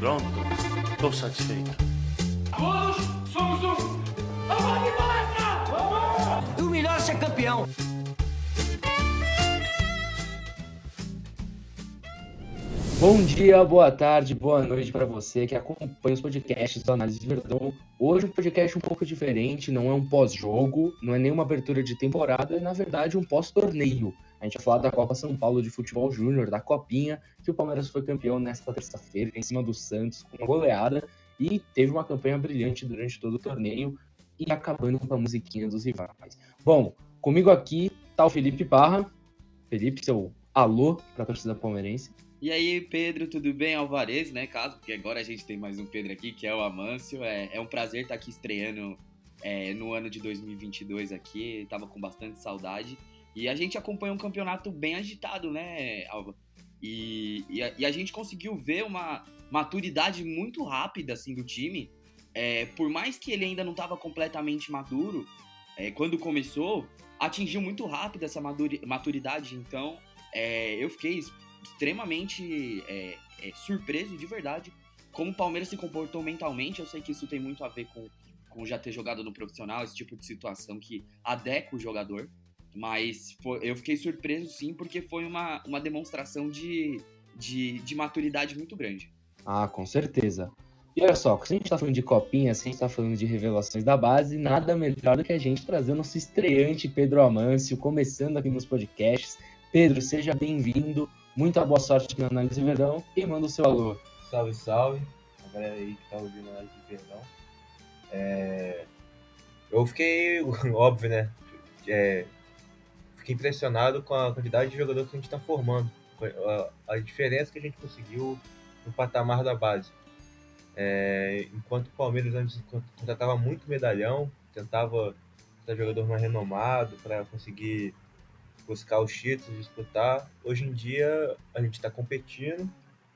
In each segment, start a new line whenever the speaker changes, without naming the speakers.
Pronto, estou satisfeito.
Todos somos um. Vamos de palestra!
O melhor é ser campeão.
Bom dia, boa tarde, boa noite para você que acompanha os podcasts do Análise Verdão. Hoje um podcast um pouco diferente, não é um pós-jogo, não é nenhuma abertura de temporada, é na verdade um pós-torneio. A gente vai falar da Copa São Paulo de Futebol Júnior, da Copinha, que o Palmeiras foi campeão nesta terça-feira em cima do Santos com uma goleada e teve uma campanha brilhante durante todo o torneio e acabando com a musiquinha dos rivais. Bom, comigo aqui tá o Felipe Parra. Felipe, seu alô para a torcida palmeirense.
E aí, Pedro, tudo bem? Alvarez, né, caso? Porque agora a gente tem mais um Pedro aqui, que é o Amâncio. É, é um prazer estar aqui estreando é, no ano de 2022 aqui. Tava com bastante saudade. E a gente acompanha um campeonato bem agitado, né, Alva? E, e, a, e a gente conseguiu ver uma maturidade muito rápida, assim, do time. É, por mais que ele ainda não estava completamente maduro, é, quando começou, atingiu muito rápido essa maturidade. Então, é, eu fiquei extremamente é, é, surpreso de verdade como o Palmeiras se comportou mentalmente. Eu sei que isso tem muito a ver com, com já ter jogado no profissional, esse tipo de situação que adequa o jogador. Mas foi, eu fiquei surpreso sim, porque foi uma, uma demonstração de, de, de maturidade muito grande.
Ah, com certeza. E olha só, se a gente tá falando de copinha, se a gente tá falando de revelações da base, nada melhor do que a gente trazer o nosso estreante Pedro Amâncio, começando aqui nos podcasts. Pedro, seja bem-vindo. Muita boa sorte aqui na Análise Verdão e manda o seu alô.
Salve, salve. A galera aí que tá ouvindo a Análise Verdão. É... Eu fiquei, óbvio, né? É... Fiquei impressionado com a quantidade de jogadores que a gente está formando. A, a, diferença que a gente conseguiu no patamar da base. É... Enquanto o Palmeiras antes contratava muito medalhão, tentava ser jogador mais renomado para conseguir buscar os títulos, disputar. Hoje em dia a gente está competindo,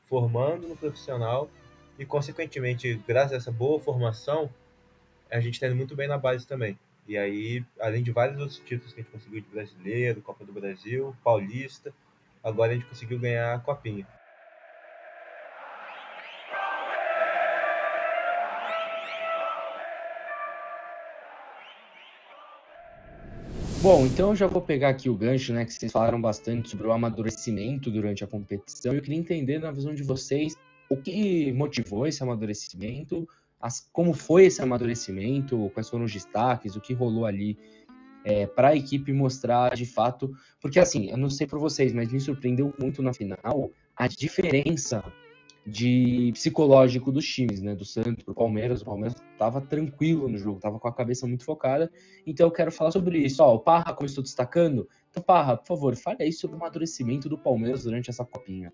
formando no profissional e, consequentemente, graças a essa boa formação, a gente está indo muito bem na base também. E aí, além de vários outros títulos que a gente conseguiu de brasileiro, Copa do Brasil, Paulista, agora a gente conseguiu ganhar a Copinha.
Bom, então eu já vou pegar aqui o gancho, né, que vocês falaram bastante sobre o amadurecimento durante a competição. Eu queria entender, na visão de vocês, o que motivou esse amadurecimento, as, como foi esse amadurecimento, quais foram os destaques, o que rolou ali é, para a equipe mostrar de fato. Porque, assim, eu não sei por vocês, mas me surpreendeu muito na final a diferença de psicológico dos times, né? Do Santos pro Palmeiras. O Palmeiras estava tranquilo no jogo, estava com a cabeça muito focada. Então eu quero falar sobre isso. Ó, o Parra, como estou destacando, então, Parra, por favor, fale aí sobre o amadurecimento do Palmeiras durante essa copinha.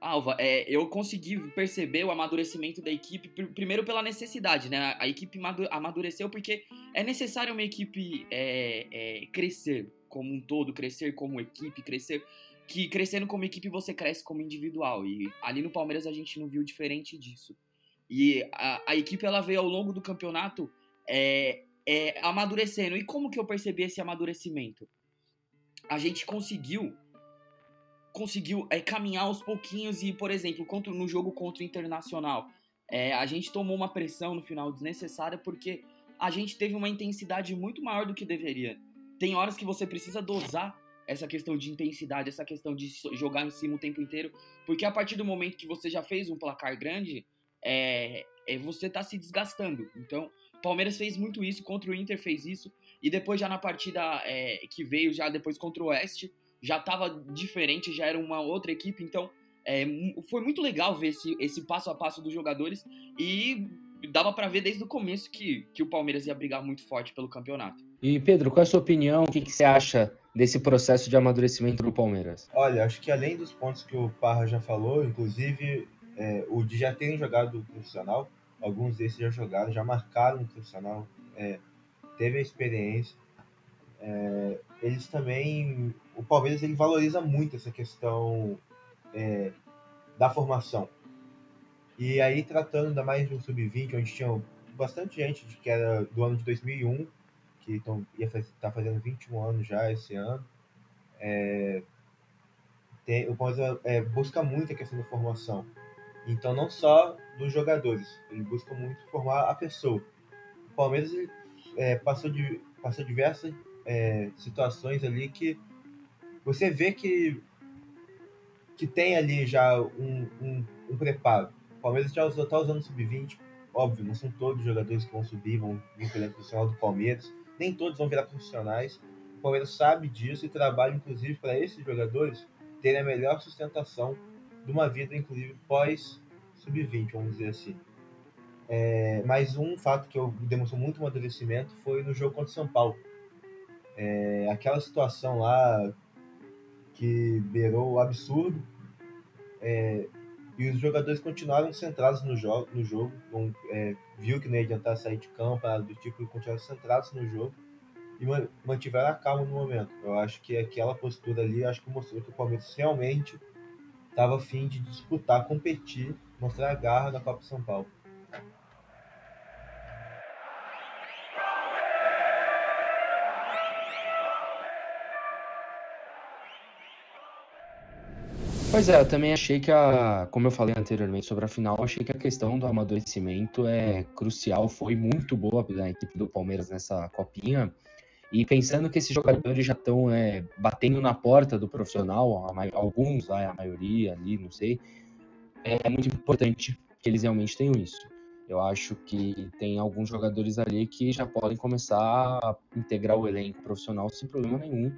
Alva, é, eu consegui perceber o amadurecimento da equipe, primeiro pela necessidade, né? A equipe amadureceu porque é necessário uma equipe é, é, crescer como um todo, crescer como equipe, crescer que crescendo como equipe você cresce como individual. E ali no Palmeiras a gente não viu diferente disso. E a, a equipe ela veio ao longo do campeonato é, é, amadurecendo. E como que eu percebi esse amadurecimento? A gente conseguiu conseguiu é, caminhar aos pouquinhos e, por exemplo, contra, no jogo contra o Internacional, é, a gente tomou uma pressão no final desnecessária porque a gente teve uma intensidade muito maior do que deveria. Tem horas que você precisa dosar essa questão de intensidade, essa questão de jogar em cima o tempo inteiro, porque a partir do momento que você já fez um placar grande, é, é você tá se desgastando. Então, Palmeiras fez muito isso, contra o Inter fez isso, e depois já na partida é, que veio, já depois contra o Oeste, já tava diferente, já era uma outra equipe, então é, foi muito legal ver esse, esse passo a passo dos jogadores e dava para ver desde o começo que, que o Palmeiras ia brigar muito forte pelo campeonato.
E Pedro, qual é a sua opinião? O que, que você acha desse processo de amadurecimento do Palmeiras?
Olha, acho que além dos pontos que o Parra já falou, inclusive é, o de já terem jogado profissional, alguns desses já jogaram, já marcaram no profissional, é, teve a experiência. É, eles também, o Palmeiras ele valoriza muito essa questão é, da formação. E aí tratando ainda mais do sub-20, onde tinha bastante gente que era do ano de 2001 que estão ia estar tá fazendo 21 anos já esse ano. É, tem, o Palmeiras é, busca muito a questão da formação. Então, não só dos jogadores, ele busca muito formar a pessoa. O Palmeiras é, passou, de, passou diversas é, situações ali que você vê que, que tem ali já um, um, um preparo. O Palmeiras já está usando o sub-20, óbvio, não são todos os jogadores que vão subir, vão vir para o profissional do Palmeiras, nem todos vão virar profissionais. O Palmeiras sabe disso e trabalha, inclusive, para esses jogadores terem a melhor sustentação de uma vida, inclusive, pós sub-20, vamos dizer assim. É, mas um fato que eu demonstrou muito amadurecimento foi no jogo contra o São Paulo. É, aquela situação lá que beirou o absurdo é, e os jogadores continuaram centrados no jogo, no jogo é, viu que não ia adiantar sair de campo, nada do tipo, e continuaram centrados no jogo e mantiveram a calma no momento. Eu acho que aquela postura ali, acho que mostrou que o Palmeiras realmente estava afim de disputar, competir, mostrar a garra na Copa São Paulo.
Pois é, eu também achei que a, como eu falei anteriormente sobre a final, achei que a questão do amadurecimento é crucial, foi muito boa da equipe do Palmeiras nessa copinha. E pensando que esses jogadores já estão é, batendo na porta do profissional, alguns a maioria ali, não sei, é muito importante que eles realmente tenham isso. Eu acho que tem alguns jogadores ali que já podem começar a integrar o elenco profissional sem problema nenhum.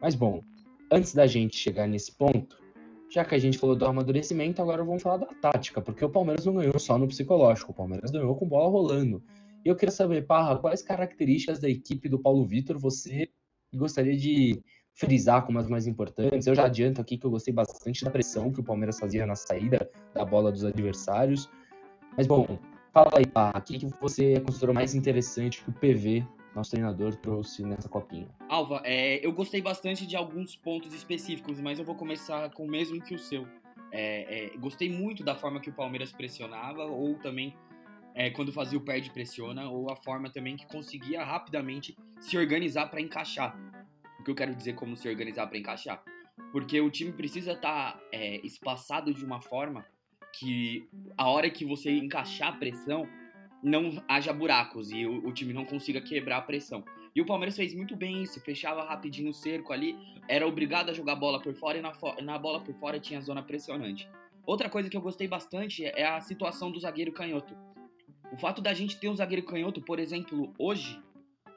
Mas bom, antes da gente chegar nesse ponto, já que a gente falou do amadurecimento, agora vamos falar da tática, porque o Palmeiras não ganhou só no psicológico, o Palmeiras ganhou com bola rolando. E eu queria saber, Parra, quais características da equipe do Paulo Vitor você gostaria de frisar como as mais importantes? Eu já adianto aqui que eu gostei bastante da pressão que o Palmeiras fazia na saída da bola dos adversários. Mas, bom, fala aí, Parra, o que, que você considerou mais interessante que o PV nosso treinador trouxe nessa copinha.
Alva, é, eu gostei bastante de alguns pontos específicos, mas eu vou começar com o mesmo que o seu. É, é, gostei muito da forma que o Palmeiras pressionava, ou também é, quando fazia o perde pressiona, ou a forma também que conseguia rapidamente se organizar para encaixar. O que eu quero dizer como se organizar para encaixar? Porque o time precisa estar tá, é, espaçado de uma forma que a hora que você encaixar a pressão, não haja buracos e o, o, time não consiga quebrar a pressão. E o Palmeiras fez muito bem isso, fechava rapidinho o cerco ali, era obrigado a jogar bola por fora e na, na bola por fora tinha zona pressionante. Outra coisa que eu gostei bastante é a situação do zagueiro canhoto. O fato da gente ter um zagueiro canhoto, por exemplo, hoje,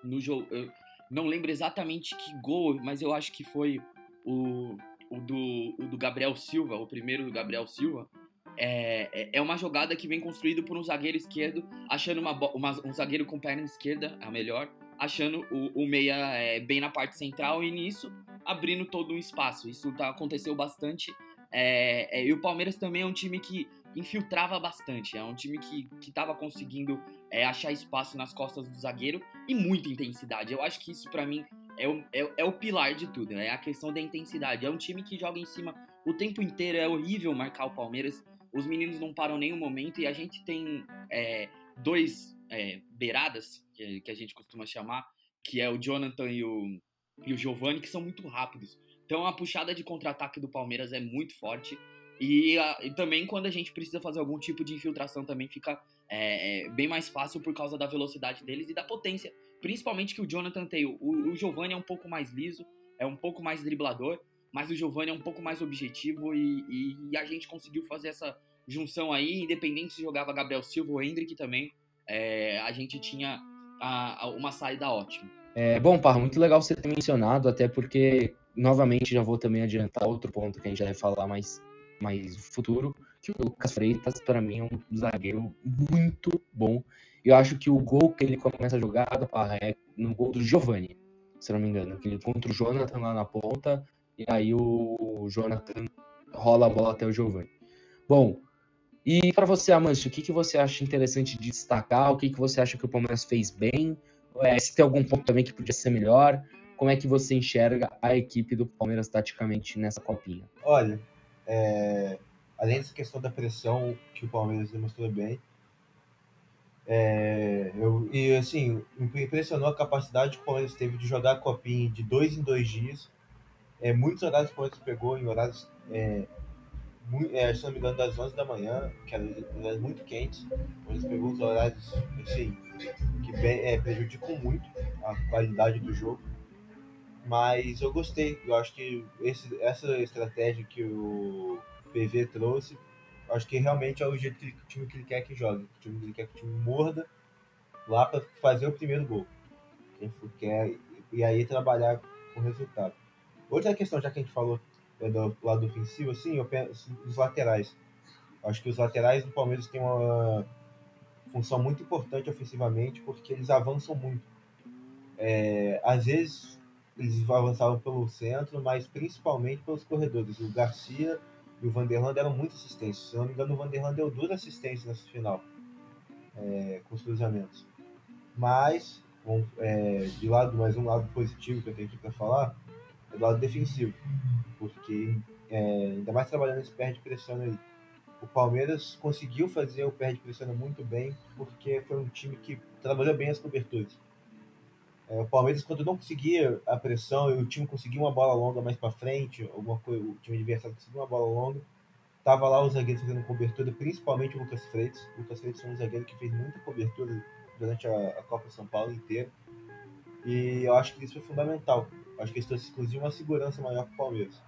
no jogo, eu não lembro exatamente que gol, mas eu acho que foi o, o, do, o do Gabriel Silva, o primeiro do Gabriel Silva, é, é, é uma jogada que vem construída por um zagueiro esquerdo, achando uma, uma, um zagueiro com perna esquerda, a melhor, achando o, o meia é, bem na parte central e nisso abrindo todo um espaço. Isso tá, aconteceu bastante. É, é, e o Palmeiras também é um time que infiltrava bastante, é um time que estava conseguindo é, achar espaço nas costas do zagueiro e muita intensidade. Eu acho que isso para mim é o, é, é, o pilar de tudo, é a questão da intensidade. É um time que joga em cima o tempo inteiro, é horrível marcar o Palmeiras os meninos não param nenhum momento e a gente tem é, dois é, beiradas, que, que, a gente costuma chamar, que é o Jonathan e o, e o Giovanni, que são muito rápidos. Então a puxada de contra-ataque do Palmeiras é muito forte. E, a, e, também quando a gente precisa fazer algum tipo de infiltração também fica é, é, bem mais fácil por causa da velocidade deles e da potência. Principalmente que o Jonathan tem. O, o Giovanni é um pouco mais liso, é um pouco mais driblador mas o Giovanni é um pouco mais objetivo e, e, e, a gente conseguiu fazer essa junção aí, independente se jogava Gabriel Silva ou Hendrick também, é, a gente tinha a, a uma saída ótima.
É, bom, Parra, muito legal você ter mencionado, até porque, novamente, já vou também adiantar outro ponto que a gente vai falar mais, mais futuro, que o Lucas Freitas, para mim, é um zagueiro muito bom. Eu acho que o gol que ele começa a jogar, Parra, é no gol do Giovanni, se não me engano, que ele contra o Jonathan lá na ponta, e aí o Jonathan rola a bola até o Giovanni. Bom, e para você, Amâncio, o que, que você acha interessante de destacar? O que, que você acha que o Palmeiras fez bem? É, se tem algum ponto também que podia ser melhor? Como é que você enxerga a equipe do Palmeiras taticamente nessa copinha?
Olha, é, além dessa questão da pressão que o Palmeiras demonstrou bem, é, eu, e assim, me impressionou a capacidade que o Palmeiras teve de jogar a copinha de dois em dois dias é, muitos horários que o Palmeiras pegou em horários é, muito, é, se não me engano, das 11 da manhã, que eram horários muito quentes, eles pegou uns horários assim, que é, prejudicam muito a qualidade do jogo. Mas eu gostei, eu acho que esse, essa estratégia que o PV trouxe, acho que realmente é o jeito que o time que ele quer que jogue. O time que ele quer que o time morda lá para fazer o primeiro gol. Quem quer, e aí trabalhar com resultado. Outra questão, já que a gente falou é, do lado ofensivo, assim, eu penso os laterais. Acho que os laterais do Palmeiras têm uma função muito importante ofensivamente, porque eles avançam muito. É, às vezes eles avançavam pelo centro, mas principalmente pelos corredores. O Garcia e o Vanderlan deram muita assistência. Se não me engano, o Vanderlan deu duas assistências nessa final, é, com os cruzamentos. Mas, bom, é, de lado, mais um lado positivo que eu tenho aqui para falar, do lado defensivo. Porque, é, ainda mais trabalhando esse perde pressão aí. O Palmeiras conseguiu fazer o perde pressão muito bem, porque foi um time que trabalhou bem as coberturas. É, o Palmeiras, quando não conseguia a pressão e o time conseguia uma bola longa mais para frente, alguma coisa, o time adversário conseguia uma bola longa, tava lá os zagueiros fazendo cobertura, principalmente o Lucas Freitas. O Lucas Freitas foi um zagueiro que fez muita cobertura durante a, a Copa São Paulo inteira. E eu acho que isso foi fundamental. Acho que isso trouxe, inclusive, uma segurança maior para o Palmeiras.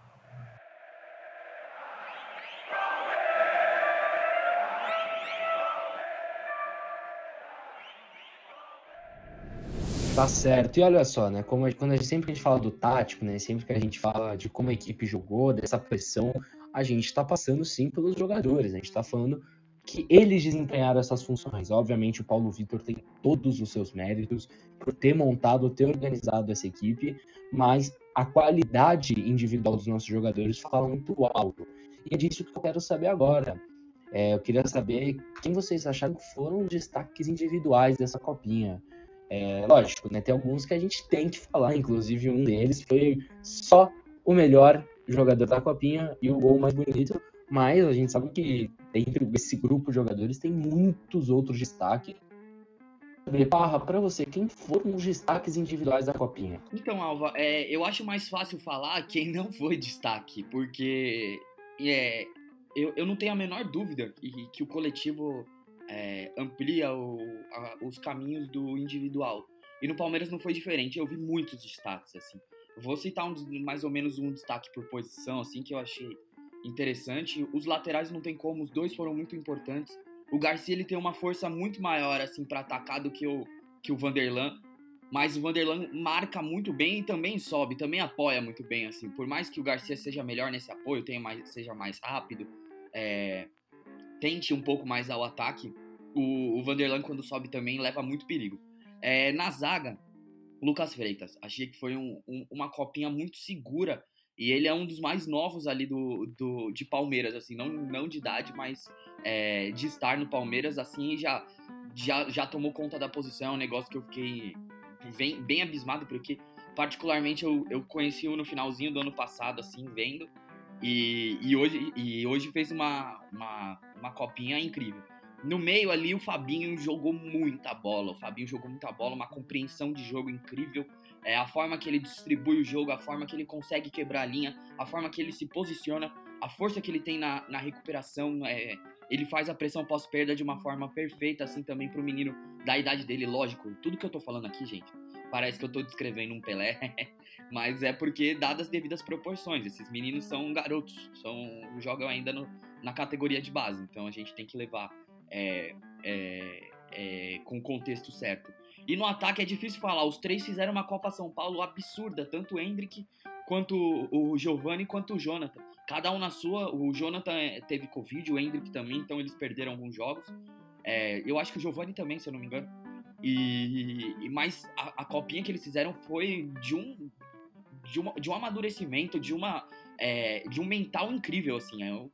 Tá certo. E olha só, né? Como quando a gente, sempre que a gente fala do tático, né? Sempre que a gente fala de como a equipe jogou, dessa pressão, a gente está passando sim pelos jogadores. A gente está falando que eles desempenharam essas funções. Obviamente, o Paulo Vitor tem todos os seus méritos por ter montado, ter organizado essa equipe, mas a qualidade individual dos nossos jogadores fala muito alto. E é disso que eu quero saber agora. É, eu queria saber quem vocês acharam que foram os destaques individuais dessa copinha. É, lógico, né? Tem alguns que a gente tem que falar, inclusive um deles foi só o melhor jogador da copinha e o gol mais bonito, mas a gente sabe que dentro desse grupo de jogadores tem muitos outros destaques. Parra, para você, quem foram os destaques individuais da copinha?
Então, Alva, é, eu acho mais fácil falar quem não foi destaque, porque é, eu, eu não tenho a menor dúvida que, que o coletivo é, amplia o, a, os caminhos do individual. E no Palmeiras não foi diferente, eu vi muitos destaques, assim. vou citar um, mais ou menos um destaque por posição, assim, que eu achei interessante. Os laterais não tem como, os dois foram muito importantes. O Garcia, ele tem uma força muito maior, assim, para atacar do que o, que o Vanderlan. Mas o Vanderlan marca muito bem e também sobe, também apoia muito bem, assim. Por mais que o Garcia seja melhor nesse apoio, tenha mais, seja mais rápido, é, tente um pouco mais ao ataque, o, o Vanderlan, quando sobe também, leva muito perigo. É, na zaga, Lucas Freitas. Achei que foi um, um, uma copinha muito segura. E ele é um dos mais novos ali do, do, de Palmeiras, assim, não, não de idade, mas é, de estar no Palmeiras, assim, já, já, já tomou conta da posição. É um negócio que eu fiquei bem, bem abismado, porque particularmente eu, eu conheci o no finalzinho do ano passado, assim, vendo. E, e, hoje, e hoje fez uma, uma, uma copinha incrível. No meio ali, o Fabinho jogou muita bola. O Fabinho jogou muita bola, uma compreensão de jogo incrível. É, a forma que ele distribui o jogo, a forma que ele consegue quebrar a linha, a forma que ele se posiciona, a força que ele tem na, na recuperação. É, ele faz a pressão pós-perda de uma forma perfeita, assim também para o menino da idade dele. Lógico, tudo que eu tô falando aqui, gente, parece que eu tô descrevendo um Pelé, mas é porque, dadas as devidas proporções, esses meninos são garotos, são jogam ainda no, na categoria de base, então a gente tem que levar é, é, é, com o contexto certo. E no ataque é difícil falar, os três fizeram uma Copa São Paulo absurda, tanto o Hendrick, quanto o Giovanni, quanto o Jonathan. Cada um na sua, o Jonathan é, teve Covid, o Hendrick também, então eles perderam alguns jogos. É, eu acho que o Giovanni também, se eu não me engano. E, e mas a, a, copinha que eles fizeram foi de um de, uma, de um amadurecimento, de uma é, de um mental incrível assim. É,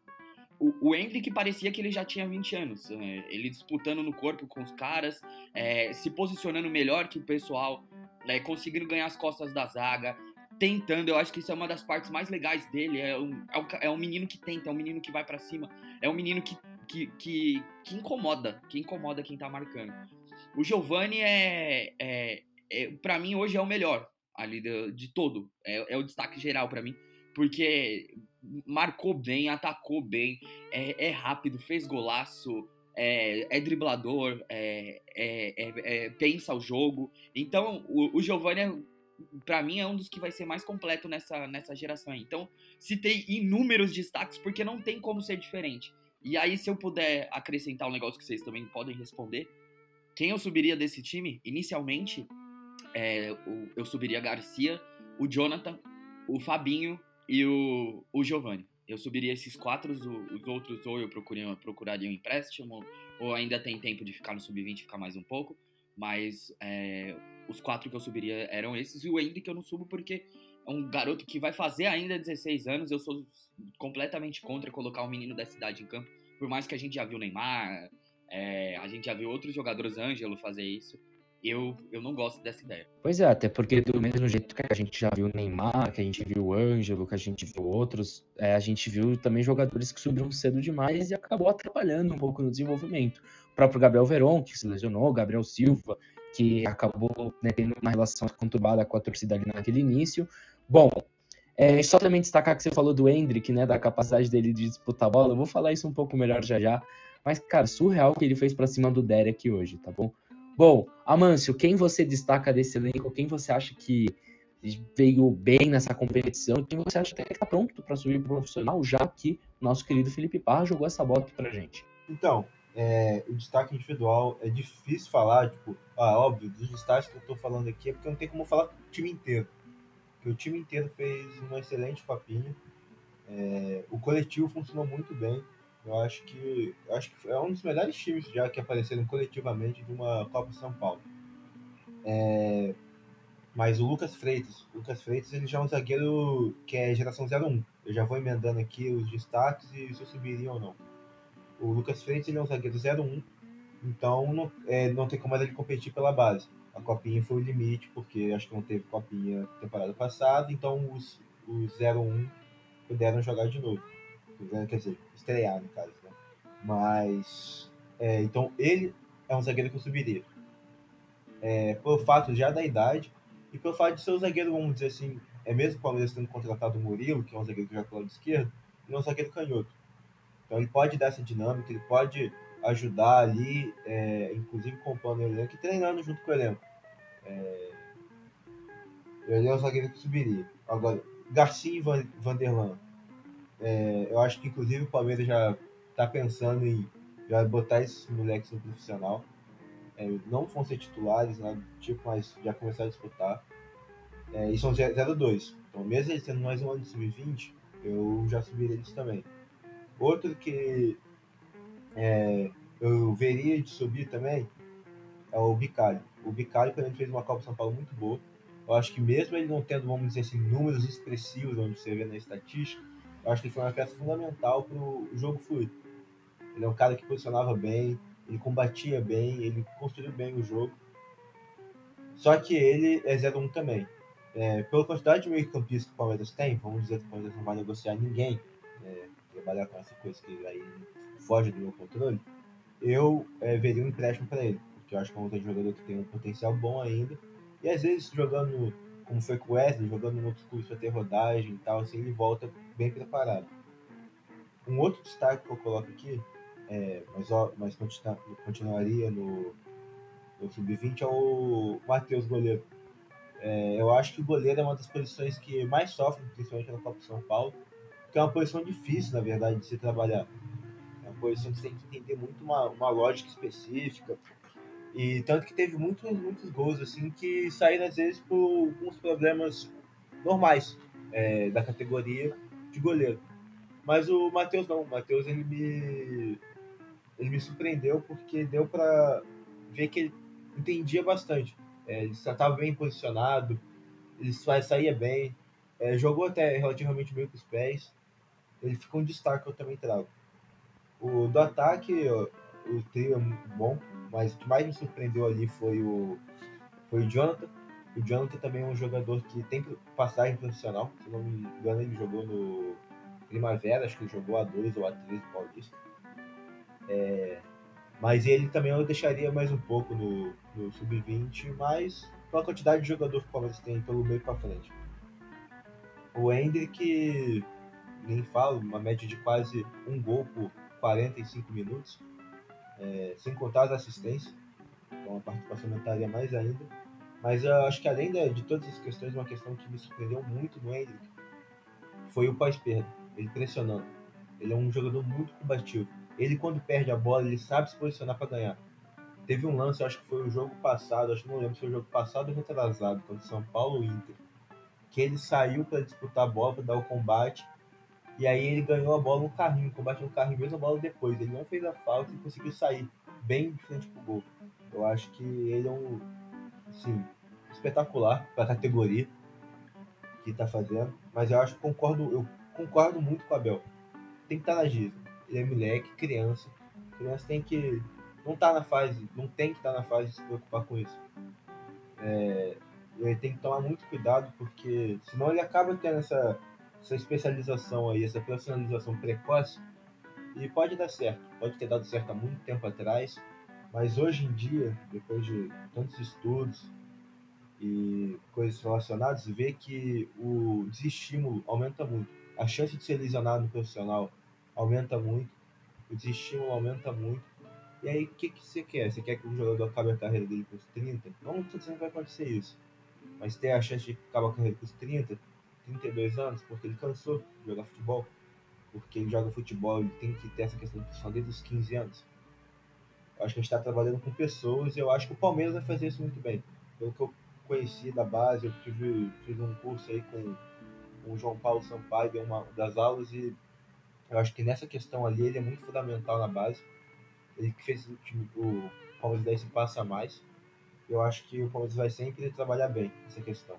o, o Hendrick parecia que ele já tinha 20 anos. É, ele disputando no corpo com os caras, é, se posicionando melhor que o pessoal, né, conseguindo ganhar as costas da zaga, tentando. Eu acho que isso é uma das partes mais legais dele. É um, é um, é um menino que tenta, é um menino que vai para cima, é um menino que, que, que, que, incomoda, que incomoda quem tá marcando. O Giovanni é, é, é para mim hoje é o melhor ali de, de todo. É, é o destaque geral para mim porque marcou bem, atacou bem, é, é rápido, fez golaço, é, é driblador, é, é, é, é pensa o jogo. Então, o, o Giovanni, para mim, é um dos que vai ser mais completo nessa, nessa geração aí. Então, citei inúmeros destaques, porque não tem como ser diferente. E aí, se eu puder acrescentar um negócio que vocês também podem responder, quem eu subiria desse time, inicialmente, é, eu subiria Garcia, o Jonathan, o Fabinho e o, o Giovanni. Eu subiria esses quatro, os, os outros ou eu procuraria, procuraria um empréstimo, ou ainda tem tempo de ficar no sub-20 ficar mais um pouco. Mas é, os quatro que eu subiria eram esses, e o Andy que eu não subo porque é um garoto que vai fazer ainda 16 anos. Eu sou completamente contra colocar um menino dessa idade em campo, por mais que a gente já viu Neymar, é, a gente já viu outros jogadores Ângelo fazer isso. Eu, eu não gosto dessa ideia.
Pois é, até porque do mesmo jeito que a gente já viu Neymar, que a gente viu o Ângelo, que a gente viu outros, é, a gente viu também jogadores que subiram cedo demais e acabou atrapalhando um pouco no desenvolvimento. O próprio Gabriel Veron, que se lesionou, Gabriel Silva, que acabou né, tendo uma relação conturbada com a torcida ali naquele início. Bom, é, só também destacar que você falou do Hendrick, né, da capacidade dele de disputar a bola, eu vou falar isso um pouco melhor já já, mas, cara, surreal o que ele fez para cima do Derek hoje, tá bom? Bom, Amâncio, quem você destaca desse elenco? Quem você acha que veio bem nessa competição? Quem você acha que está pronto para subir pro profissional, já que nosso querido Felipe Parra jogou essa bola aqui pra gente?
Então, é, o destaque individual é difícil falar, tipo, ah, óbvio, dos destaques que eu estou falando aqui é porque não tem como falar o time inteiro. Porque o time inteiro fez um excelente papinho. É, o coletivo funcionou muito bem. Eu acho que eu acho que é um dos melhores times já que apareceram coletivamente de uma Copa São Paulo. É, mas o Lucas Freitas, o Lucas Freitas ele já é um zagueiro que é geração 01. Eu já vou emendando aqui os destaques e se eu subiria ou não. O Lucas Freitas ele é um zagueiro 01, então não, é, não tem como ele competir pela base. A copinha foi o limite, porque acho que não teve copinha temporada passada, então os, os 01 puderam jogar de novo. Quer dizer, estrear, no caso, né? Mas. É, então ele é um zagueiro que eu subiria. É, pelo fato já da idade e pelo fato de ser um zagueiro, vamos dizer assim, é mesmo o Palmeiras tendo contratado o Murilo, que é um zagueiro que joga pelo lado esquerdo, ele é um zagueiro canhoto. Então ele pode dar essa dinâmica, ele pode ajudar ali, é, inclusive compondo o elenco e treinando junto com o elenco. É, ele é um zagueiro que subiria. Agora, Garcia e Vanderlan é, eu acho que inclusive o Palmeiras já está pensando em já botar esses moleques no profissional. É, não vão ser titulares, nada do tipo, mas já começar a disputar. É, e são 0-2. Então, mesmo eles sendo mais um ano de sub-20, eu já subiria eles também. Outro que é, eu veria de subir também é o Bicalho. O Bicalho, quando fez uma Copa São Paulo muito boa, eu acho que mesmo ele não tendo, vamos dizer assim, números expressivos onde você vê na estatística, eu acho que ele foi uma peça fundamental para o jogo fluir. Ele é um cara que posicionava bem, ele combatia bem, ele construiu bem o jogo. Só que ele é 0-1 também. É, pela quantidade de meio-campistas que o Palmeiras tem, vamos dizer que o Palmeiras não vai negociar ninguém, é, trabalhar com essa coisa que aí foge do meu controle, eu é, veria um empréstimo para ele, porque eu acho que é um jogador que tem um potencial bom ainda, e às vezes jogando como foi com o Wesley, jogando em outros clubes para ter rodagem e tal, assim, ele volta bem preparado. Um outro destaque que eu coloco aqui, é, mas, ó, mas continua, continuaria no, no sub-20, é o Matheus Goleiro. É, eu acho que o goleiro é uma das posições que mais sofre, principalmente na Copa São Paulo, que é uma posição difícil, na verdade, de se trabalhar. É uma posição que você tem que entender muito uma, uma lógica específica, e tanto que teve muitos, muitos gols assim que saíram às vezes por alguns problemas normais é, da categoria de goleiro. Mas o Matheus não, o Matheus ele me ele me surpreendeu porque deu para ver que ele entendia bastante. É, ele estava bem posicionado, ele saía bem, é, jogou até relativamente bem com os pés. Ele ficou um destaque que eu também trago. O do ataque, o trio é muito bom, mas o que mais me surpreendeu ali foi o, foi o Jonathan. O Jonathan também é um jogador que tem passagem profissional. Se não me engano, ele jogou no Primavera, acho que ele jogou a 2 ou a 3 do Paulista. É, mas ele também eu deixaria mais um pouco no, no Sub-20, mas pela quantidade de jogador que o Palmeiras tem pelo meio para frente. O Hendrick, nem falo, uma média de quase um gol por 45 minutos, é, sem contar as assistências, então a participação aumentaria mais ainda. Mas eu acho que além de, de todas as questões, uma questão que me surpreendeu muito no Hendrick foi o pós-perda, ele pressionando. Ele é um jogador muito combativo. Ele, quando perde a bola, ele sabe se posicionar para ganhar. Teve um lance, acho que foi o jogo passado, acho que não lembro se foi o jogo passado ou retrasado, contra São Paulo Inter, que ele saiu para disputar a bola, para dar o combate, e aí ele ganhou a bola no carrinho, combate no carrinho, mesmo a bola depois. Ele não fez a falta e conseguiu sair bem de frente pro gol. Eu acho que ele é um, assim, espetacular para a categoria que está fazendo, mas eu acho que concordo, eu concordo muito com o Abel. Tem que estar tá na giz. Ele é moleque, criança. Criança tem que não tá na fase, não tem que estar tá na fase de se preocupar com isso. É, ele tem que tomar muito cuidado porque senão ele acaba tendo essa, essa especialização aí, essa profissionalização precoce e pode dar certo. Pode ter dado certo há muito tempo atrás, mas hoje em dia, depois de tantos estudos e coisas relacionadas, vê que o desestímulo aumenta muito. A chance de ser lesionado no profissional aumenta muito, o desestímulo aumenta muito. E aí, o que, que você quer? Você quer que o jogador acabe a carreira dele com os 30? Não estou dizendo que vai acontecer isso. Mas ter a chance de acabar a carreira com os 30, 32 anos, porque ele cansou de jogar futebol. Porque ele joga futebol, ele tem que ter essa questão de desde os 15 anos. Eu acho que a gente está trabalhando com pessoas e eu acho que o Palmeiras vai fazer isso muito bem. Pelo que eu conheci da base, eu tive, fiz um curso aí com, com o João Paulo Sampaio, deu uma das aulas e eu acho que nessa questão ali ele é muito fundamental na base. Ele que fez o, time, o Palmeiras dar esse passo a mais. Eu acho que o Palmeiras vai sempre trabalhar bem essa questão.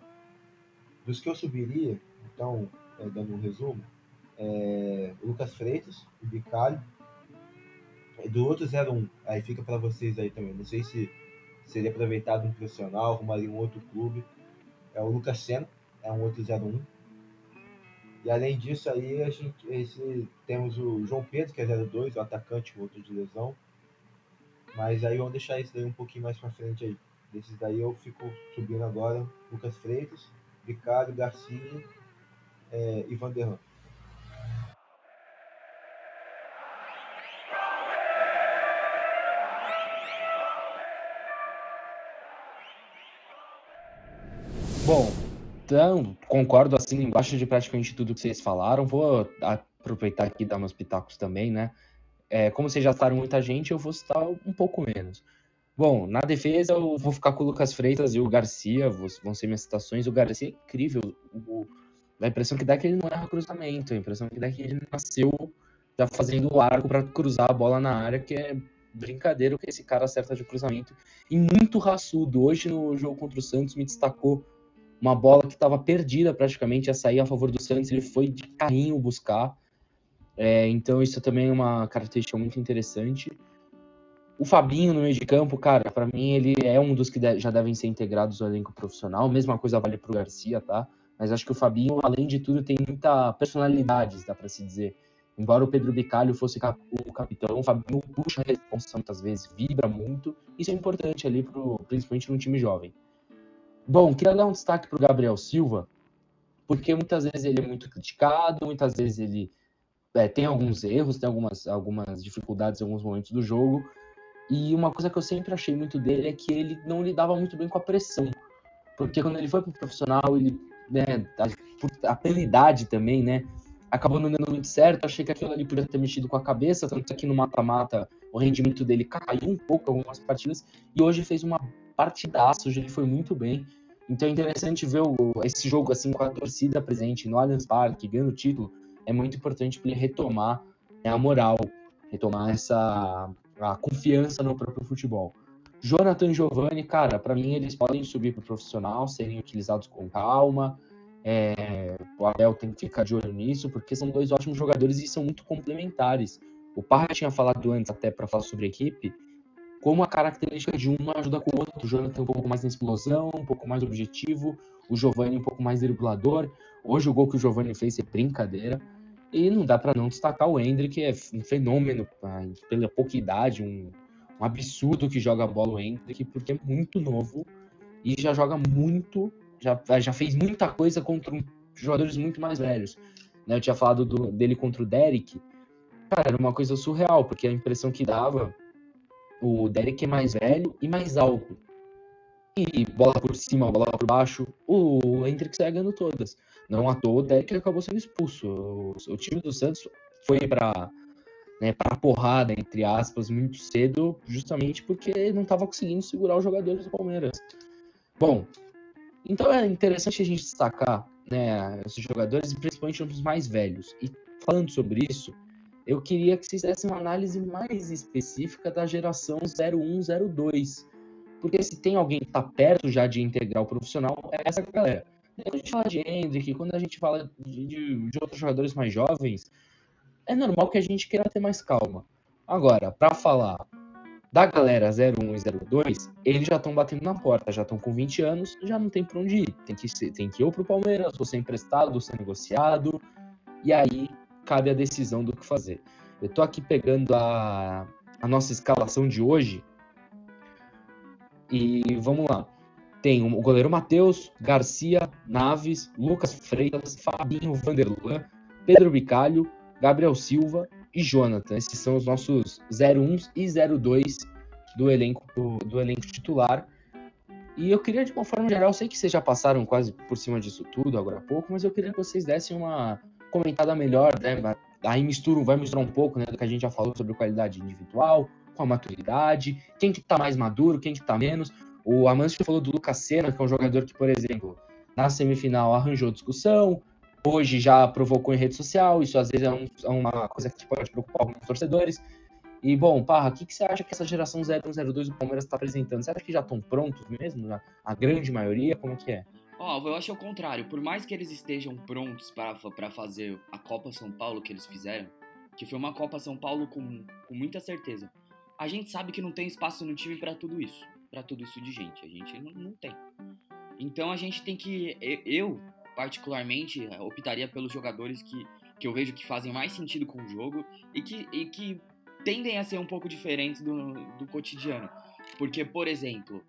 Dos que eu subiria, então, é, dando um resumo, é, Lucas Freitas, o Bicalho. Do outro 01, aí fica para vocês aí também. Não sei se seria aproveitado um profissional, arrumaria um outro clube. É o Lucas Senna, é um outro 01. E além disso aí, a gente esse, temos o João Pedro, que é 02, o atacante, o outro de lesão. Mas aí vamos deixar isso daí um pouquinho mais para frente aí. Desses daí eu fico subindo agora Lucas Freitas, Ricardo, Garcia é, e Vanderlan.
Bom, então, concordo assim embaixo de praticamente tudo que vocês falaram. Vou aproveitar aqui e dar meus pitacos também, né? É, como vocês já citaram muita gente, eu vou citar um pouco menos. Bom, na defesa eu vou ficar com o Lucas Freitas e o Garcia, vão ser minhas citações. O Garcia é incrível. O, a impressão que dá é que ele não erra cruzamento, a impressão que dá é que ele nasceu já fazendo o arco para cruzar a bola na área, que é brincadeira o que esse cara acerta de cruzamento. E muito raçudo. Hoje no jogo contra o Santos me destacou uma bola que estava perdida praticamente a sair a favor do Santos, ele foi de carrinho buscar. É, então isso também é uma característica muito interessante. O Fabinho no meio de campo, cara, para mim ele é um dos que já devem ser integrados ao elenco profissional. Mesma coisa vale pro Garcia, tá? Mas acho que o Fabinho, além de tudo, tem muita personalidade, dá para se dizer. Embora o Pedro Bicalho fosse o capitão, o Fabinho puxa a responsa muitas vezes, vibra muito. Isso é importante ali, pro, principalmente num time jovem. Bom, queria dar um destaque para o Gabriel Silva, porque muitas vezes ele é muito criticado, muitas vezes ele é, tem alguns erros, tem algumas, algumas dificuldades em alguns momentos do jogo. E uma coisa que eu sempre achei muito dele é que ele não lidava muito bem com a pressão. Porque quando ele foi pro profissional, ele, né, a, pela idade também, né, acabou não dando muito certo. Achei que aquilo ali podia ter mexido com a cabeça, tanto que no mata-mata o rendimento dele caiu um pouco algumas partidas. E hoje fez uma partidaço, hoje ele foi muito bem. Então é interessante ver o, esse jogo assim com a torcida presente no Allianz Parque, ganhando o título, é muito importante para ele retomar né, a moral, retomar essa a confiança no próprio futebol. Jonathan Giovanni, cara, para mim eles podem subir para profissional, serem utilizados com calma. É, o Abel tem que ficar de olho nisso, porque são dois ótimos jogadores e são muito complementares. O Parra tinha falado antes, até para falar sobre equipe, como a característica de uma ajuda com o outro. O Jonathan um pouco mais na explosão, um pouco mais objetivo, o Giovanni um pouco mais driblador. Hoje o gol que o Giovanni fez é brincadeira. E não dá para não destacar o Hendrick, que é um fenômeno pela pouca idade, um, um absurdo que joga a bola o Hendrick, porque é muito novo e já joga muito, já, já fez muita coisa contra um jogadores muito mais velhos. Né? Eu tinha falado do, dele contra o Derek. Cara, era uma coisa surreal, porque a impressão que dava, o Derek é mais velho e mais alto. E bola por cima, bola por baixo, o Hendrick sai ganhando todas. Não à toa, o Derek acabou sendo expulso. O, o time do Santos foi para né, para porrada, entre aspas, muito cedo, justamente porque não estava conseguindo segurar os jogadores do Palmeiras. Bom, então é interessante a gente destacar né, esses jogadores, principalmente os mais velhos. E falando sobre isso, eu queria que vocês dessem uma análise mais específica da geração 0102. Porque se tem alguém que está perto já de integrar o profissional, é essa galera. Quando a gente fala de Hendrick, quando a gente fala de, de, de outros jogadores mais jovens, é normal que a gente queira ter mais calma. Agora, para falar da galera 01 e 02, eles já estão batendo na porta, já estão com 20 anos, já não tem para onde ir. Tem que, ser, tem que ir ou pro Palmeiras, ou ser emprestado, ou ser negociado, e aí cabe a decisão do que fazer. Eu tô aqui pegando a, a nossa escalação de hoje, e vamos lá. Tem o goleiro Matheus, Garcia, Naves, Lucas Freitas, Fabinho Vanderlan, Pedro Bicalho, Gabriel Silva e Jonathan. Esses são os nossos 01 e 02 do elenco, do, do elenco titular. E eu queria, de uma forma geral, sei que vocês já passaram quase por cima disso tudo agora há pouco, mas eu queria que vocês dessem uma comentada melhor, né? Aí mistura, vai misturar um pouco né, do que a gente já falou sobre qualidade individual, com a maturidade, quem que tá mais maduro, quem que tá menos. O Amâncio falou do Lucas Senna, que é um jogador que, por exemplo, na semifinal arranjou discussão, hoje já provocou em rede social, isso às vezes é, um, é uma coisa que pode preocupar alguns torcedores. E, bom, Parra, o que, que você acha que essa geração 0102 do Palmeiras está apresentando? Você acha que já estão prontos mesmo? A grande maioria? Como que é?
Ó, oh, eu acho o contrário. Por mais que eles estejam prontos para fazer a Copa São Paulo que eles fizeram, que foi uma Copa São Paulo com, com muita certeza, a gente sabe que não tem espaço no time para tudo isso. Para tudo isso de gente. A gente não, não tem. Então a gente tem que. Eu, particularmente, optaria pelos jogadores que, que eu vejo que fazem mais sentido com o jogo e que, e que tendem a ser um pouco diferentes do, do cotidiano. Porque, por exemplo,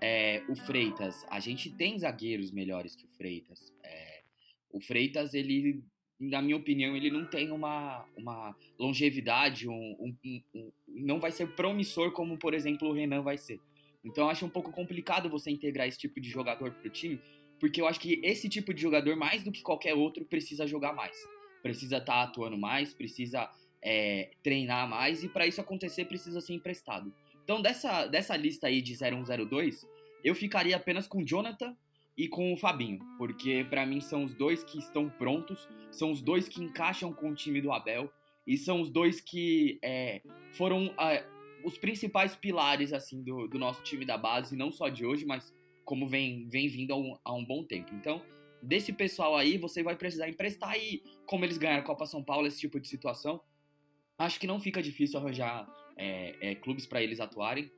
é, o Freitas, a gente tem zagueiros melhores que o Freitas. É, o Freitas, ele, na minha opinião, ele não tem uma, uma longevidade, um, um, um, não vai ser promissor como, por exemplo, o Renan vai ser. Então, eu acho um pouco complicado você integrar esse tipo de jogador para o time, porque eu acho que esse tipo de jogador, mais do que qualquer outro, precisa jogar mais. Precisa estar tá atuando mais, precisa é, treinar mais, e para isso acontecer, precisa ser emprestado. Então, dessa, dessa lista aí de 0102, eu ficaria apenas com o Jonathan e com o Fabinho, porque para mim são os dois que estão prontos, são os dois que encaixam com o time do Abel, e são os dois que é, foram é, os principais pilares assim do, do nosso time da base, não só de hoje, mas como vem, vem vindo há um, há um bom tempo. Então, desse pessoal aí, você vai precisar emprestar e como eles ganharam a Copa São Paulo, esse tipo de situação, acho que não fica difícil arranjar é, é, clubes para eles atuarem,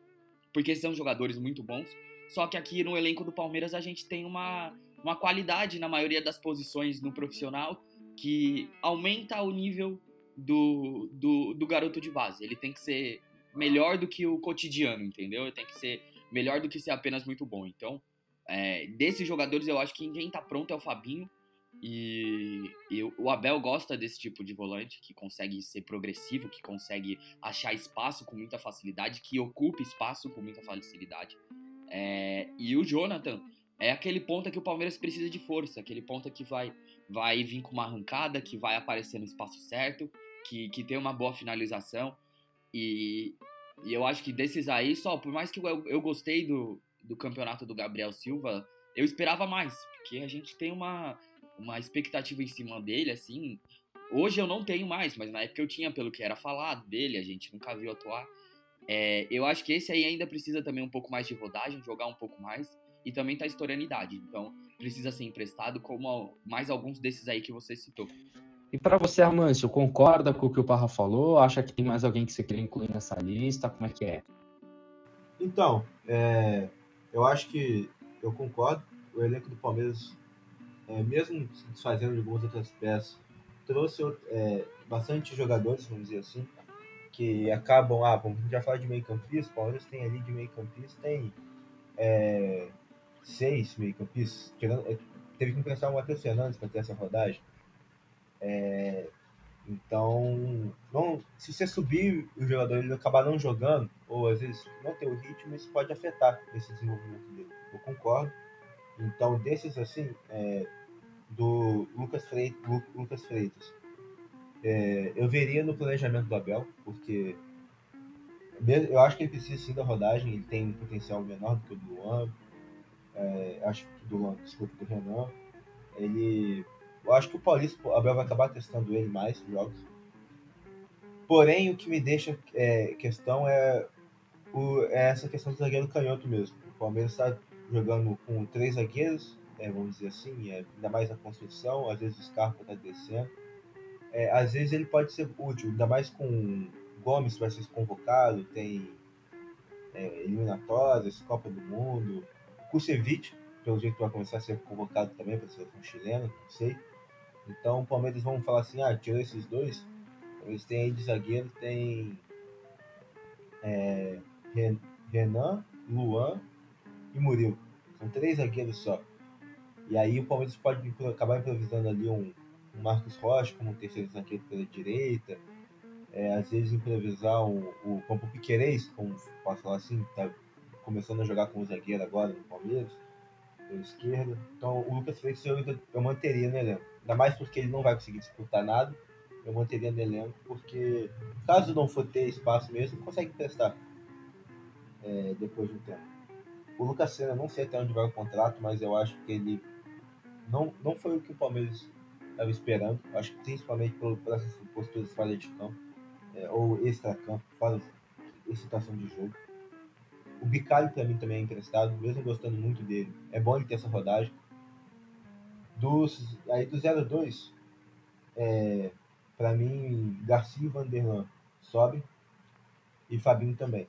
porque são jogadores muito bons. Só que aqui no elenco do Palmeiras a gente tem uma, uma qualidade na maioria das posições no profissional que aumenta o nível do, do, do garoto de base. Ele tem que ser melhor do que o cotidiano, entendeu? Tem que ser melhor do que ser apenas muito bom. Então, é, desses jogadores, eu acho que quem tá pronto é o Fabinho. E, e, o Abel gosta desse tipo de volante que consegue ser progressivo, que consegue achar espaço com muita facilidade, que ocupa espaço com muita facilidade. É, e o Jonathan é aquele ponta que o Palmeiras precisa de força, aquele ponta que vai, vai vir com uma arrancada, que vai aparecer no espaço certo, que, que tem uma boa finalização. E, e eu acho que desses aí, só, por mais que eu, eu gostei do, do campeonato do Gabriel Silva, eu esperava mais, porque a gente tem uma, uma expectativa em cima dele, assim. Hoje eu não tenho mais, mas na época eu tinha, pelo que era falado dele, a gente nunca viu atuar. É, eu acho que esse aí ainda precisa também um pouco mais de rodagem, jogar um pouco mais, e também tá estourando idade, então precisa ser emprestado, como mais alguns desses aí que você citou.
E para você, Amâncio, concorda com o que o Parra falou? Acha que tem mais alguém que você queria incluir nessa lista? Como é que é?
Então, é, eu acho que eu concordo. O elenco do Palmeiras, é, mesmo se desfazendo de algumas outras peças, trouxe é, bastante jogadores, vamos dizer assim, que acabam. Ah, vamos já falar de meio campista. O Palmeiras tem ali de meio campista, tem é, seis meio campistas, é, teve que emprestar o Matheus Fernandes para ter essa rodagem. É, então, não, se você subir o jogador ele acabar não jogando, ou às vezes não ter o ritmo, isso pode afetar esse desenvolvimento dele. Eu concordo. Então, desses assim, é, do Lucas Freitas, Lucas Freitas é, eu veria no planejamento do Abel, porque eu acho que ele precisa sim da rodagem, ele tem um potencial menor do que o do Luan, é, acho que do Luan, desculpa, do Renan. Ele. Eu acho que o Paulista, o Abel vai acabar testando ele mais jogos. Porém, o que me deixa é, questão é, o, é essa questão do zagueiro canhoto mesmo. O Palmeiras está jogando com três zagueiros, é, vamos dizer assim, é, ainda mais na construção, às vezes o Scarpa está descendo. É, às vezes ele pode ser útil, ainda mais com Gomes vai ser convocado, tem é, eliminatórias, Copa do Mundo, Kusevich, pelo jeito vai começar a ser convocado também para a seleção chilena, não sei. Então o Palmeiras vão falar assim, ah, tirou esses dois, eles têm aí de zagueiro, tem é, Renan, Luan e Murilo. São três zagueiros só. E aí o Palmeiras pode acabar improvisando ali um, um Marcos Rocha como um terceiro zagueiro pela direita. É, às vezes improvisar o, Campo Piquerez, como posso falar assim, tá começando a jogar como zagueiro agora no Palmeiras, pela esquerda. Então o Lucas Freitas eu, eu manteria no elenco. Ainda mais porque ele não vai conseguir disputar nada. Eu manteria no elenco, porque caso não for ter espaço mesmo, consegue testar é, depois de um tempo. O Lucas Senna, não sei até onde vai o contrato, mas eu acho que ele não, não foi o que o Palmeiras estava esperando. Acho que principalmente por, essas posturas fora de campo, é, ou extra-campo, fora situação de jogo. O Bicalho para mim também é emprestado, mesmo gostando muito dele. É bom ele ter essa rodagem. Dos, aí do 0-2, é, para mim, Garcia e Vanderlan sobe e Fabinho também.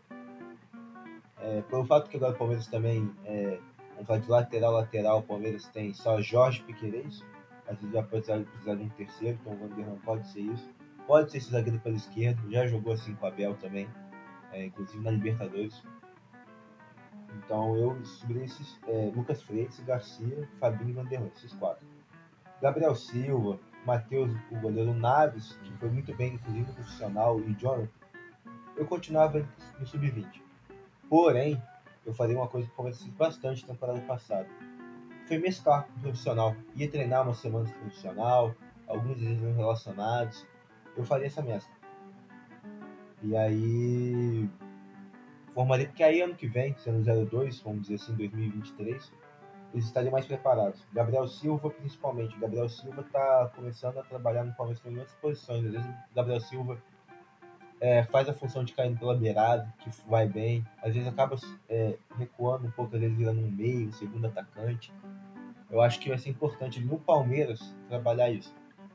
É, pelo fato que agora o Palmeiras também, é, vamos falar de lateral, lateral, o Palmeiras tem só Jorge Piqueires, às vezes vai precisar, precisar de um terceiro, então o Vanderlan pode ser isso. Pode ser esse zagueiro pela esquerda, já jogou assim com Abel também, é, inclusive na Libertadores. Então eu subiria esses é, Lucas Freitas, Garcia, Fabinho e Vanderlan, esses quatro. Gabriel Silva, Matheus, o goleiro Naves, que foi muito bem, inclusive profissional, e Jonathan, eu continuava no sub-20. Porém, eu faria uma coisa que aconteceu bastante na temporada passada. Foi mesclar com o profissional. Ia treinar uma semana profissional, alguns dias relacionados. Eu faria essa mescla. E aí formaria, porque aí ano que vem, sendo 02, vamos dizer assim, 2023, eles estariam mais preparados. Gabriel Silva, principalmente. Gabriel Silva está começando a trabalhar no Palmeiras em outras posições. Às vezes o Gabriel Silva é, faz a função de cair pela beirada, que vai bem. Às vezes acaba é, recuando um pouco, às vezes virando um meio, um segundo atacante. Eu acho que vai ser importante no Palmeiras trabalhar isso.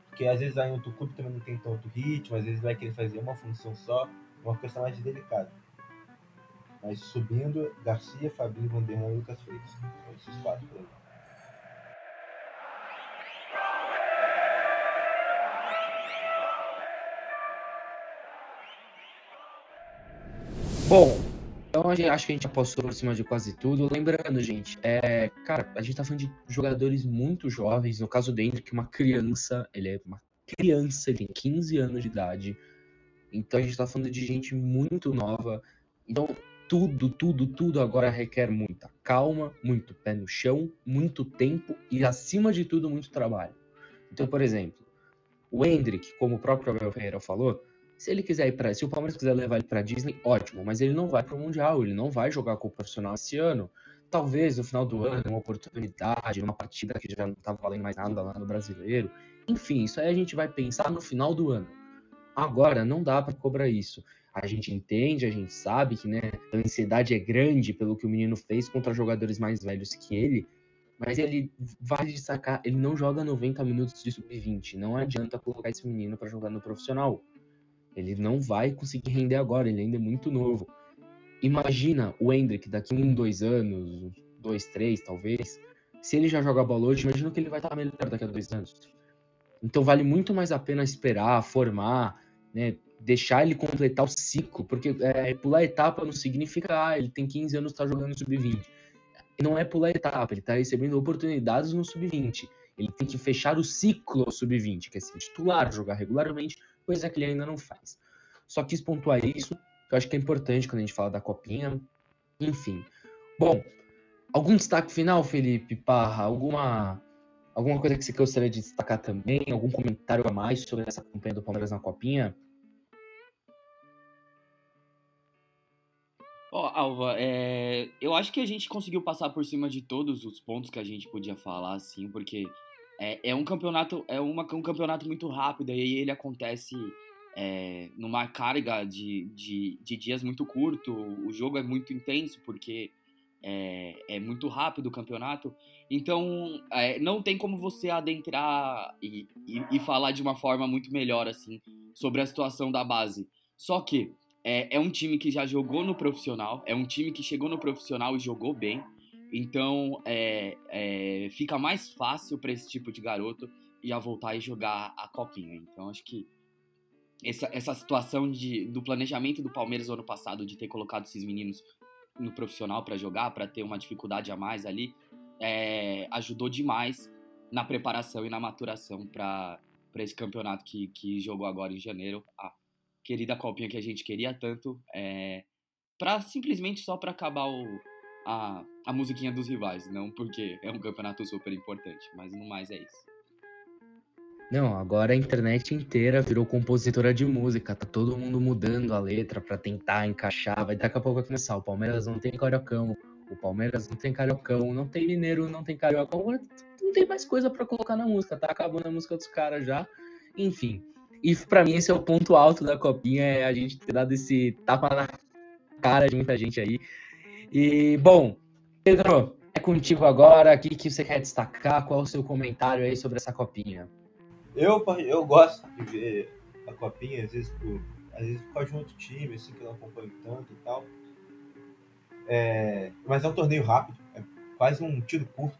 Porque às vezes aí outro clube também não tem tanto ritmo, às vezes vai querer fazer uma função só, uma questão mais delicada. Mas subindo, Garcia, Fabinho, Vanderlan e Lucas Freitas. São esses quatro por aí.
Bom, então acho que a gente passou por cima de quase tudo. Lembrando, gente, é, cara, a gente tá falando de jogadores muito jovens. No caso do Hendrick, uma criança, ele é uma criança, ele tem 15 anos de idade. Então a gente tá falando de gente muito nova. Então, tudo, tudo, tudo agora requer muita calma, muito pé no chão, muito tempo e, acima de tudo, muito trabalho. Então, por exemplo, o Hendrick, como o próprio Abel Ferreira falou, se ele quiser ir para, se o Palmeiras quiser levar ele para Disney, ótimo, mas ele não vai para o mundial, ele não vai jogar com o profissional esse ano. Talvez no final do ano, uma oportunidade, uma partida que já não tá valendo mais nada lá no Brasileiro. Enfim, isso aí a gente vai pensar no final do ano. Agora não dá para cobrar isso. A gente entende, a gente sabe que né, a ansiedade é grande pelo que o menino fez contra jogadores mais velhos que ele, mas ele vai destacar, ele não joga 90 minutos de sub-20. Não adianta colocar esse menino para jogar no profissional. Ele não vai conseguir render agora, ele ainda é muito novo. Imagina o Hendrick daqui um, dois anos, dois, três, talvez. Se ele já joga bola hoje, imagina que ele vai estar melhor daqui a dois anos. Então vale muito mais a pena esperar, formar, né, deixar ele completar o ciclo, porque é, pular etapa não significa, ah, ele tem 15 anos está jogando sub-20. não é pular etapa, ele está recebendo oportunidades no sub-20. Ele tem que fechar o ciclo sub-20, que é ser titular, jogar regularmente, coisa que ele ainda não faz. Só quis pontuar isso, que eu acho que é importante quando a gente fala da copinha. Enfim. Bom, algum destaque final, Felipe Parra? Alguma, alguma coisa que você gostaria de destacar também? Algum comentário a mais sobre essa campanha do Palmeiras na copinha?
Alva, é... eu acho que a gente conseguiu passar por cima de todos os pontos que a gente podia falar, assim, porque é, é um campeonato, é uma, um campeonato muito rápido e ele acontece é, numa carga de, de, de, dias muito curto. O jogo é muito intenso porque é, é muito rápido o campeonato. Então, é, não tem como você adentrar e, e, e falar de uma forma muito melhor, assim, sobre a situação da base. Só que é, é um time que já jogou no profissional, é um time que chegou no profissional e jogou bem. Então é, é, fica mais fácil para esse tipo de garoto já voltar e jogar a copinha. Então acho que essa, essa situação de, do planejamento do Palmeiras ano passado de ter colocado esses meninos no profissional para jogar, para ter uma dificuldade a mais ali, é, ajudou demais na preparação e na maturação para esse campeonato que, que jogou agora em janeiro. Ah, querida copinha que a gente queria tanto, é, para simplesmente só para acabar o, a, a musiquinha dos rivais, não porque é um campeonato super importante, mas no mais é isso.
Não, agora a internet inteira virou compositora de música, tá todo mundo mudando a letra para tentar encaixar, vai daqui a pouco vai começar, o Palmeiras não tem cariocão, o Palmeiras não tem cariocão, não tem mineiro, não tem cariocão, não tem mais coisa para colocar na música, tá acabando a música dos caras já, enfim. E para mim esse é o ponto alto da copinha, é a gente ter dado esse tapa na cara de muita gente aí. E, bom, Pedro, é contigo agora. O que, que você quer destacar? Qual é o seu comentário aí sobre essa copinha?
Eu, eu gosto de ver a copinha, às vezes por, às vezes por causa de um outro time, assim, que eu não acompanho tanto e tal. É, mas é um torneio rápido, é quase um tiro curto.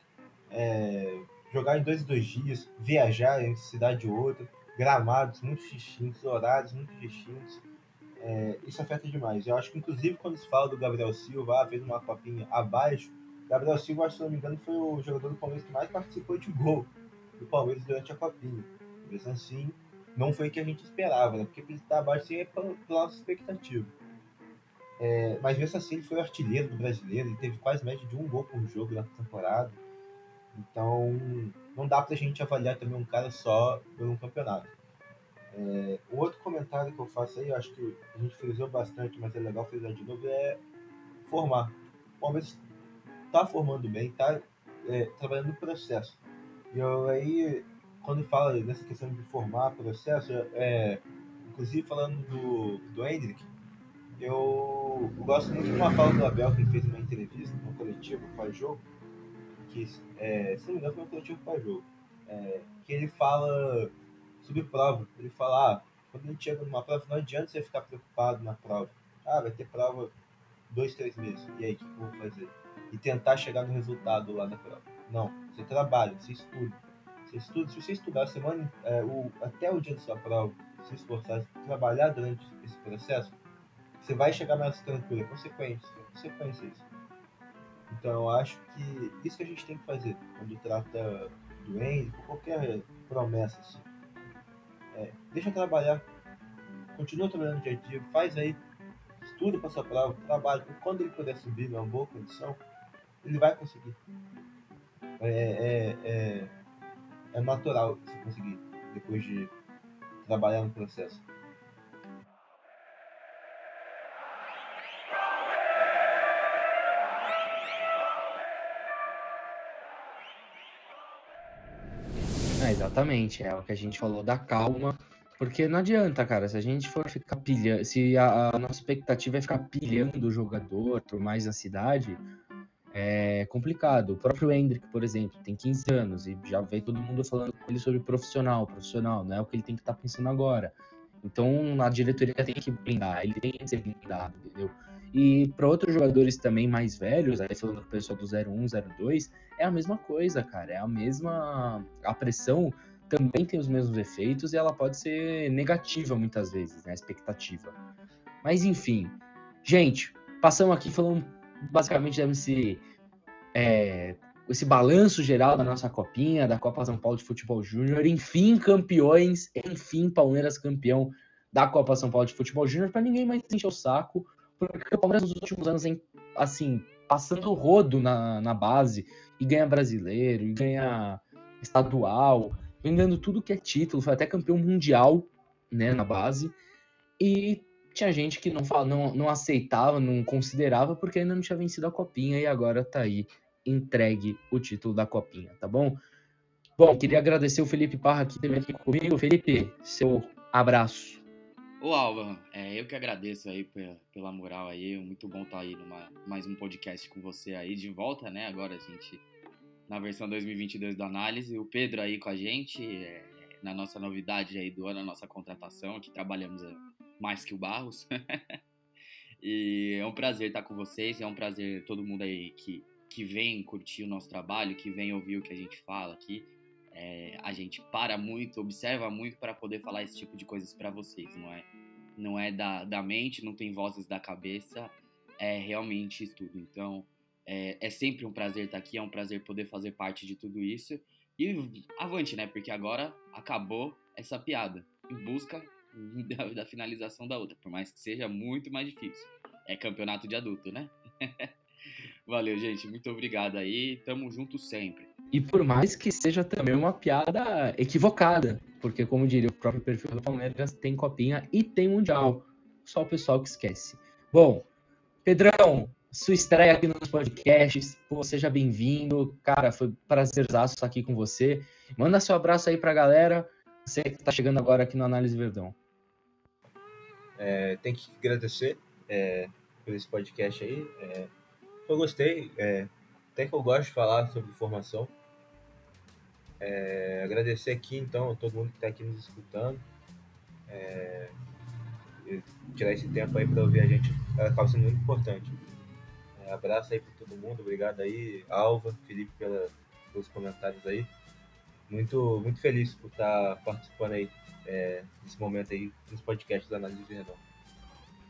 É, jogar em dois em dois dias, viajar entre cidade e outra gramados muito distintos, horários muito distintos. É, isso afeta demais. Eu acho que, inclusive, quando se fala do Gabriel Silva, ah, fez uma copinha abaixo, Gabriel Silva, se não me engano, foi o jogador do Palmeiras que mais participou de gol do Palmeiras durante a copinha. Mesmo assim, não foi o que a gente esperava, né? Porque ele estar abaixo assim, é pela nossa expectativa. É, mas mesmo assim, ele foi o artilheiro do brasileiro, ele teve quase média de um gol por jogo na temporada. Então, não dá pra gente avaliar também um cara só por um campeonato. É, o outro comentário que eu faço aí, eu acho que a gente frisou bastante, mas é legal frisar de novo, é formar. O Palmeiras tá formando bem, tá é, trabalhando no processo. E eu aí, quando fala nessa questão de formar processo, é, inclusive falando do, do Hendrick, eu, gosto muito de uma fala do Abel que ele fez uma entrevista no coletivo pós-jogo, que, é, se não me engano, foi um coletivo para jogo, é, que ele fala sobre prova. Ele fala, ah, quando a gente chega numa prova, não adianta você ficar preocupado na prova. Ah, vai ter prova dois, três meses. E aí, o que eu vou fazer? E tentar chegar no resultado lá da prova. Não, você trabalha, você estuda. Você estuda, se você estudar a semana, é, o, até o dia da sua prova, se esforçar, trabalhar durante esse processo, você vai chegar mais tranquilo. É consequência, é consequência isso. Então eu acho que isso que a gente tem que fazer quando trata do ou qualquer promessa assim. É, deixa trabalhar, continua trabalhando dia a dia, faz aí, estuda para sua prova, trabalha, quando ele puder subir numa boa condição, ele vai conseguir. É, é, é, é natural você conseguir depois de trabalhar no processo.
Exatamente, é o que a gente falou da calma, porque não adianta, cara, se a gente for ficar pilhando, se a, a nossa expectativa é ficar pilhando o jogador por mais cidade, é complicado. O próprio Hendrick, por exemplo, tem 15 anos e já veio todo mundo falando com ele sobre profissional, profissional, não é o que ele tem que estar tá pensando agora. Então a diretoria tem que blindar, ele tem que ser blindado, entendeu? E para outros jogadores também mais velhos, aí falando com o pessoal do 01, 02, é a mesma coisa, cara. É a mesma. A pressão também tem os mesmos efeitos e ela pode ser negativa muitas vezes, né? A expectativa. Mas enfim. Gente, passamos aqui falando basicamente MC é, esse balanço geral da nossa copinha, da Copa São Paulo de Futebol Júnior. Enfim, campeões, enfim, Palmeiras campeão da Copa São Paulo de Futebol Júnior, para ninguém mais encher o saco, porque o Palmeiras nos últimos anos, assim, passando rodo na, na base, e ganha brasileiro, e ganha estadual, vendendo tudo que é título, foi até campeão mundial, né, na base, e tinha gente que não, fala, não, não aceitava, não considerava, porque ainda não tinha vencido a copinha, e agora tá aí entregue o título da Copinha, tá bom? Bom, queria agradecer o Felipe Parra que esteve aqui comigo. Felipe, seu abraço.
Ô Alva, é, eu que agradeço aí pela, moral aí, muito bom estar tá aí numa mais um podcast com você aí de volta, né? Agora a gente na versão 2022 da análise, o Pedro aí com a gente, é, na nossa novidade aí do ano, a nossa contratação, que trabalhamos é, mais que o Barros. e é um prazer estar com vocês, é um prazer todo mundo aí que que vem curtir o nosso trabalho, que vem ouvir o que a gente fala aqui. É, a gente para muito, observa muito para poder falar esse tipo de coisas para vocês, não é? Não é da, da mente, não tem vozes da cabeça, é realmente estudo. Então, é, é sempre um prazer estar aqui, é um prazer poder fazer parte de tudo isso. E avante, né? Porque agora acabou essa piada em busca da, da finalização da outra, por mais que seja muito mais difícil. É campeonato de adulto, né? Valeu, gente. Muito obrigado aí. Tamo junto sempre.
E por mais que seja também uma piada equivocada, porque, como diria o próprio perfil do Palmeiras, tem copinha e tem mundial. Só o pessoal que esquece. Bom, Pedrão, sua estreia aqui nos podcasts, pô, seja bem-vindo. Cara, foi um prazerzaço estar aqui com você. Manda seu abraço aí pra galera. Você que tá chegando agora aqui no Análise Verdão.
É, tem que agradecer é, por esse podcast aí. É, eu gostei, é, até que eu gosto de falar sobre formação. É, agradecer aqui então a todo mundo que está aqui nos escutando. É, tirar esse tempo aí para ouvir a gente acaba sendo muito importante. É, abraço aí para todo mundo, obrigado aí, Alva, Felipe pela, pelos comentários aí. Muito, muito feliz por estar participando aí é, nesse momento aí nos podcasts da Análise de Redonda.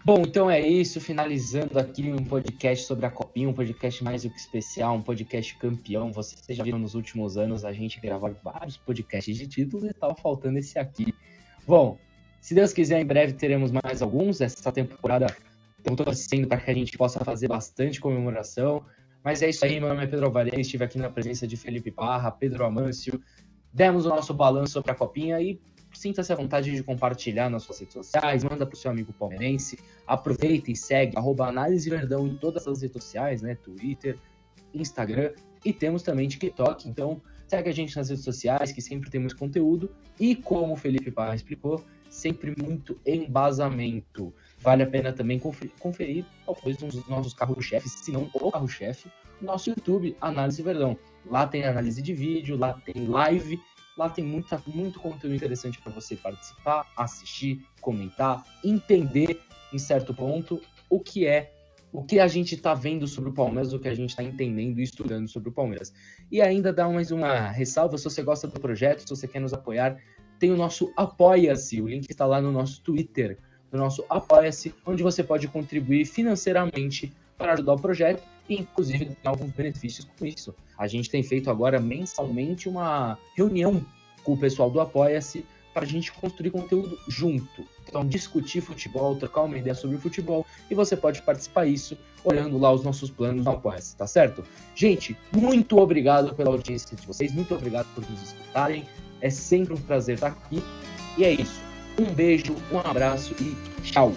Bom, então é isso, finalizando aqui um podcast sobre a Copinha, um podcast mais do que especial, um podcast campeão. Vocês já viram nos últimos anos a gente gravar vários podcasts de títulos e estava faltando esse aqui. Bom, se Deus quiser, em breve teremos mais alguns. Essa temporada estamos torcendo para que a gente possa fazer bastante comemoração. Mas é isso aí, meu nome é Pedro Alvarez, estive aqui na presença de Felipe Parra, Pedro Amâncio, demos o nosso balanço sobre a Copinha e sinta-se à vontade de compartilhar nas suas redes sociais, manda para o seu amigo palmeirense, aproveita e segue arroba Análise Verdão em todas as redes sociais, né? Twitter, Instagram e temos também TikTok, então segue a gente nas redes sociais que sempre temos conteúdo e como o Felipe Parra explicou, sempre muito embasamento. Vale a pena também conferir, talvez um dos nossos carros-chefes, se não o carro-chefe, nosso YouTube, Análise Verdão. Lá tem análise de vídeo, lá tem live Lá tem muita, muito conteúdo interessante para você participar, assistir, comentar, entender em certo ponto o que é o que a gente está vendo sobre o Palmeiras, o que a gente está entendendo e estudando sobre o Palmeiras. E ainda dá mais uma ressalva, se você gosta do projeto, se você quer nos apoiar, tem o nosso Apoia-se, o link está lá no nosso Twitter, no nosso Apoia-se, onde você pode contribuir financeiramente para ajudar o projeto e inclusive tem alguns benefícios com isso. A gente tem feito agora mensalmente uma reunião com o pessoal do Apoia-se para a gente construir conteúdo junto. Então, discutir futebol, trocar uma ideia sobre futebol e você pode participar disso olhando lá os nossos planos no Apoia-se, tá certo? Gente, muito obrigado pela audiência de vocês, muito obrigado por nos escutarem. É sempre um prazer estar aqui. E é isso. Um beijo, um abraço e tchau!